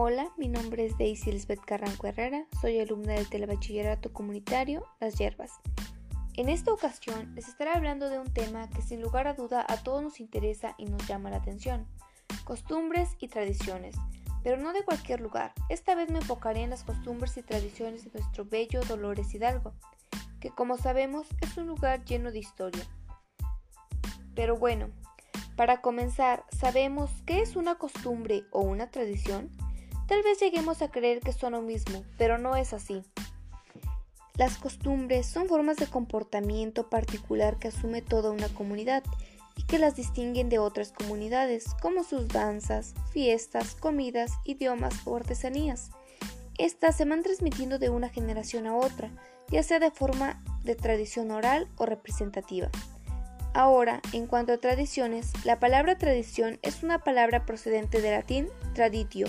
Hola, mi nombre es Daisy Elizabeth Carranco Herrera, soy alumna del Telebachillerato Comunitario Las Hierbas. En esta ocasión les estaré hablando de un tema que sin lugar a duda a todos nos interesa y nos llama la atención, costumbres y tradiciones, pero no de cualquier lugar. Esta vez me enfocaré en las costumbres y tradiciones de nuestro bello Dolores Hidalgo, que como sabemos es un lugar lleno de historia. Pero bueno, para comenzar, ¿sabemos qué es una costumbre o una tradición? Tal vez lleguemos a creer que son lo mismo, pero no es así. Las costumbres son formas de comportamiento particular que asume toda una comunidad y que las distinguen de otras comunidades, como sus danzas, fiestas, comidas, idiomas o artesanías. Estas se van transmitiendo de una generación a otra, ya sea de forma de tradición oral o representativa. Ahora, en cuanto a tradiciones, la palabra tradición es una palabra procedente del latín traditio,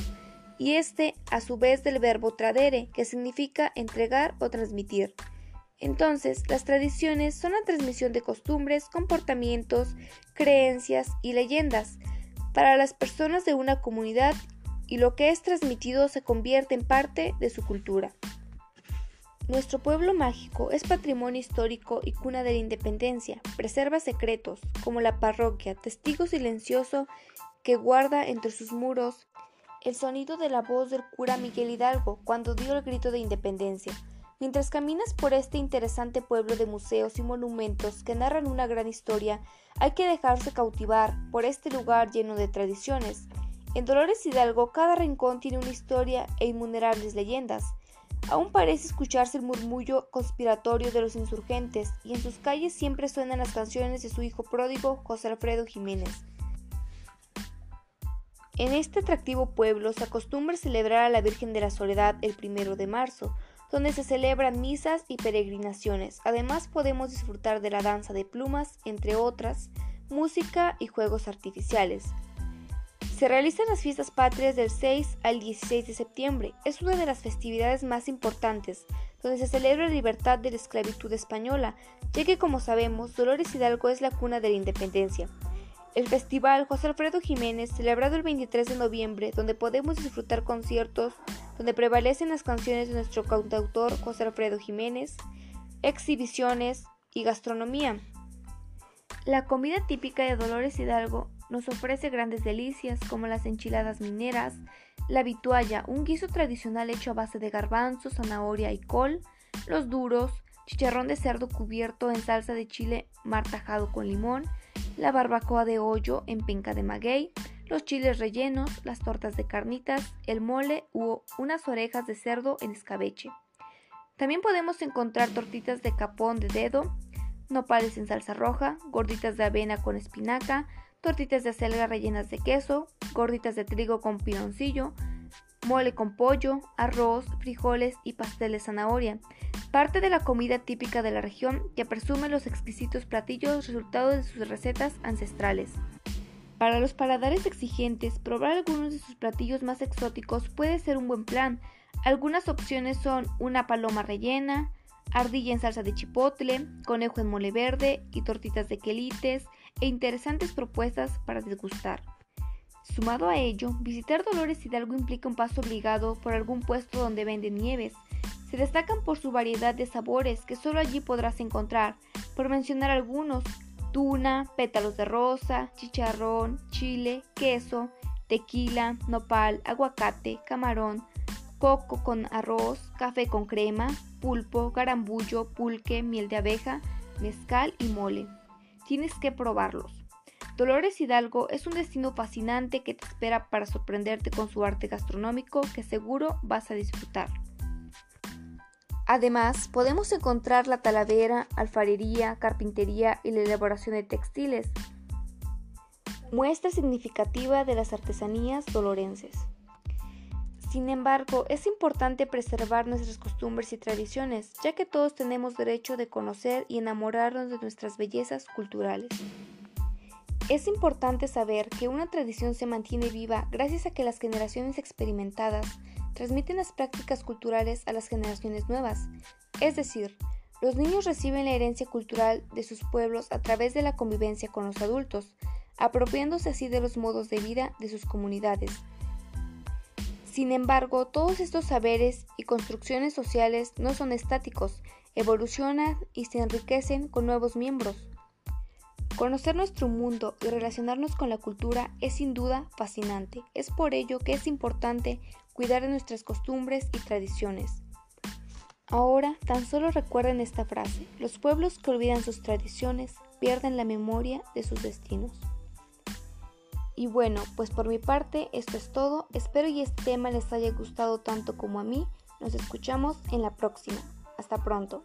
y este a su vez del verbo tradere, que significa entregar o transmitir. Entonces, las tradiciones son la transmisión de costumbres, comportamientos, creencias y leyendas para las personas de una comunidad y lo que es transmitido se convierte en parte de su cultura. Nuestro pueblo mágico es patrimonio histórico y cuna de la independencia, preserva secretos, como la parroquia, testigo silencioso que guarda entre sus muros el sonido de la voz del cura Miguel Hidalgo cuando dio el grito de independencia. Mientras caminas por este interesante pueblo de museos y monumentos que narran una gran historia, hay que dejarse cautivar por este lugar lleno de tradiciones. En Dolores Hidalgo cada rincón tiene una historia e innumerables leyendas. Aún parece escucharse el murmullo conspiratorio de los insurgentes y en sus calles siempre suenan las canciones de su hijo pródigo José Alfredo Jiménez. En este atractivo pueblo se acostumbra celebrar a la Virgen de la Soledad el primero de marzo, donde se celebran misas y peregrinaciones. Además podemos disfrutar de la danza de plumas, entre otras, música y juegos artificiales. Se realizan las fiestas patrias del 6 al 16 de septiembre. Es una de las festividades más importantes, donde se celebra la libertad de la esclavitud española, ya que como sabemos, Dolores Hidalgo es la cuna de la independencia. El Festival José Alfredo Jiménez, celebrado el 23 de noviembre, donde podemos disfrutar conciertos donde prevalecen las canciones de nuestro cantautor José Alfredo Jiménez, exhibiciones y gastronomía. La comida típica de Dolores Hidalgo nos ofrece grandes delicias como las enchiladas mineras, la vitualla, un guiso tradicional hecho a base de garbanzo, zanahoria y col, los duros, chicharrón de cerdo cubierto en salsa de chile martajado con limón, la barbacoa de hoyo en penca de maguey, los chiles rellenos, las tortas de carnitas, el mole u unas orejas de cerdo en escabeche. También podemos encontrar tortitas de capón de dedo, nopales en salsa roja, gorditas de avena con espinaca, tortitas de acelga rellenas de queso, gorditas de trigo con piloncillo, mole con pollo, arroz, frijoles y pastel de zanahoria, parte de la comida típica de la región que presume los exquisitos platillos resultado de sus recetas ancestrales. Para los paladares exigentes, probar algunos de sus platillos más exóticos puede ser un buen plan. Algunas opciones son una paloma rellena, ardilla en salsa de chipotle, conejo en mole verde y tortitas de quelites e interesantes propuestas para degustar. Sumado a ello, visitar Dolores Hidalgo implica un paso obligado por algún puesto donde venden nieves. Se destacan por su variedad de sabores que solo allí podrás encontrar, por mencionar algunos, tuna, pétalos de rosa, chicharrón, chile, queso, tequila, nopal, aguacate, camarón, coco con arroz, café con crema, pulpo, garambullo, pulque, miel de abeja, mezcal y mole. Tienes que probarlos. Dolores Hidalgo es un destino fascinante que te espera para sorprenderte con su arte gastronómico que seguro vas a disfrutar. Además, podemos encontrar la talavera, alfarería, carpintería y la elaboración de textiles, muestra significativa de las artesanías dolorenses. Sin embargo, es importante preservar nuestras costumbres y tradiciones, ya que todos tenemos derecho de conocer y enamorarnos de nuestras bellezas culturales. Es importante saber que una tradición se mantiene viva gracias a que las generaciones experimentadas transmiten las prácticas culturales a las generaciones nuevas. Es decir, los niños reciben la herencia cultural de sus pueblos a través de la convivencia con los adultos, apropiándose así de los modos de vida de sus comunidades. Sin embargo, todos estos saberes y construcciones sociales no son estáticos, evolucionan y se enriquecen con nuevos miembros. Conocer nuestro mundo y relacionarnos con la cultura es sin duda fascinante. Es por ello que es importante cuidar de nuestras costumbres y tradiciones. Ahora, tan solo recuerden esta frase, los pueblos que olvidan sus tradiciones pierden la memoria de sus destinos. Y bueno, pues por mi parte esto es todo, espero y este tema les haya gustado tanto como a mí, nos escuchamos en la próxima, hasta pronto.